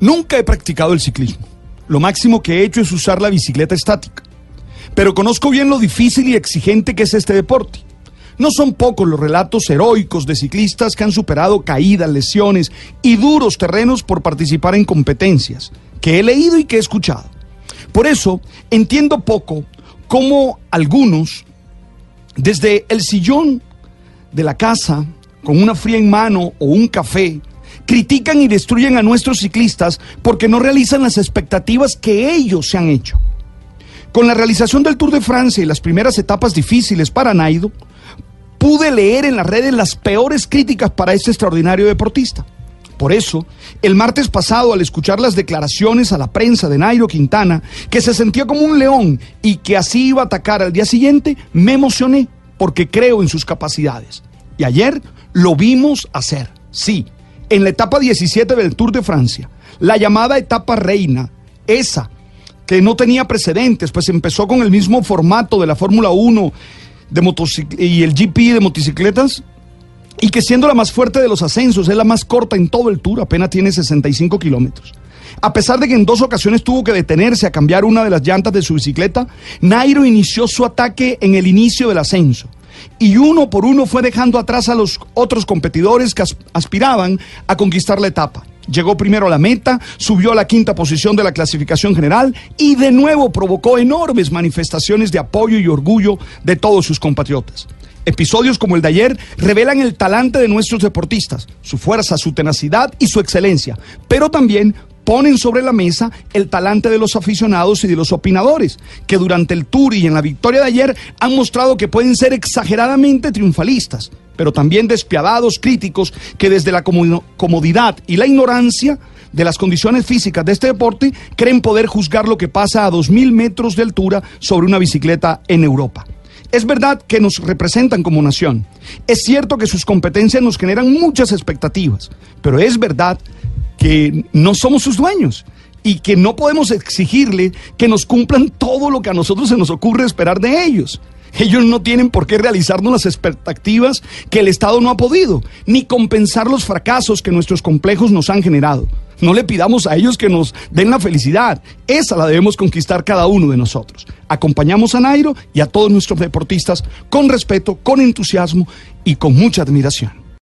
Nunca he practicado el ciclismo. Lo máximo que he hecho es usar la bicicleta estática. Pero conozco bien lo difícil y exigente que es este deporte. No son pocos los relatos heroicos de ciclistas que han superado caídas, lesiones y duros terrenos por participar en competencias que he leído y que he escuchado. Por eso entiendo poco cómo algunos, desde el sillón de la casa, con una fría en mano o un café, critican y destruyen a nuestros ciclistas porque no realizan las expectativas que ellos se han hecho. Con la realización del Tour de Francia y las primeras etapas difíciles para Naido, pude leer en las redes las peores críticas para este extraordinario deportista. Por eso, el martes pasado, al escuchar las declaraciones a la prensa de Nairo Quintana, que se sentía como un león y que así iba a atacar al día siguiente, me emocioné porque creo en sus capacidades. Y ayer lo vimos hacer, sí, en la etapa 17 del Tour de Francia, la llamada etapa reina, esa que no tenía precedentes, pues empezó con el mismo formato de la Fórmula 1 de y el GP de motocicletas, y que siendo la más fuerte de los ascensos, es la más corta en todo el tour, apenas tiene 65 kilómetros. A pesar de que en dos ocasiones tuvo que detenerse a cambiar una de las llantas de su bicicleta, Nairo inició su ataque en el inicio del ascenso. Y uno por uno fue dejando atrás a los otros competidores que aspiraban a conquistar la etapa. Llegó primero a la meta, subió a la quinta posición de la clasificación general y de nuevo provocó enormes manifestaciones de apoyo y orgullo de todos sus compatriotas. Episodios como el de ayer revelan el talante de nuestros deportistas, su fuerza, su tenacidad y su excelencia, pero también ponen sobre la mesa el talante de los aficionados y de los opinadores, que durante el tour y en la victoria de ayer han mostrado que pueden ser exageradamente triunfalistas, pero también despiadados críticos que desde la comodidad y la ignorancia de las condiciones físicas de este deporte creen poder juzgar lo que pasa a 2.000 metros de altura sobre una bicicleta en Europa. Es verdad que nos representan como nación. Es cierto que sus competencias nos generan muchas expectativas, pero es verdad que no somos sus dueños y que no podemos exigirle que nos cumplan todo lo que a nosotros se nos ocurre esperar de ellos. Ellos no tienen por qué realizarnos las expectativas que el Estado no ha podido, ni compensar los fracasos que nuestros complejos nos han generado. No le pidamos a ellos que nos den la felicidad. Esa la debemos conquistar cada uno de nosotros. Acompañamos a Nairo y a todos nuestros deportistas con respeto, con entusiasmo y con mucha admiración.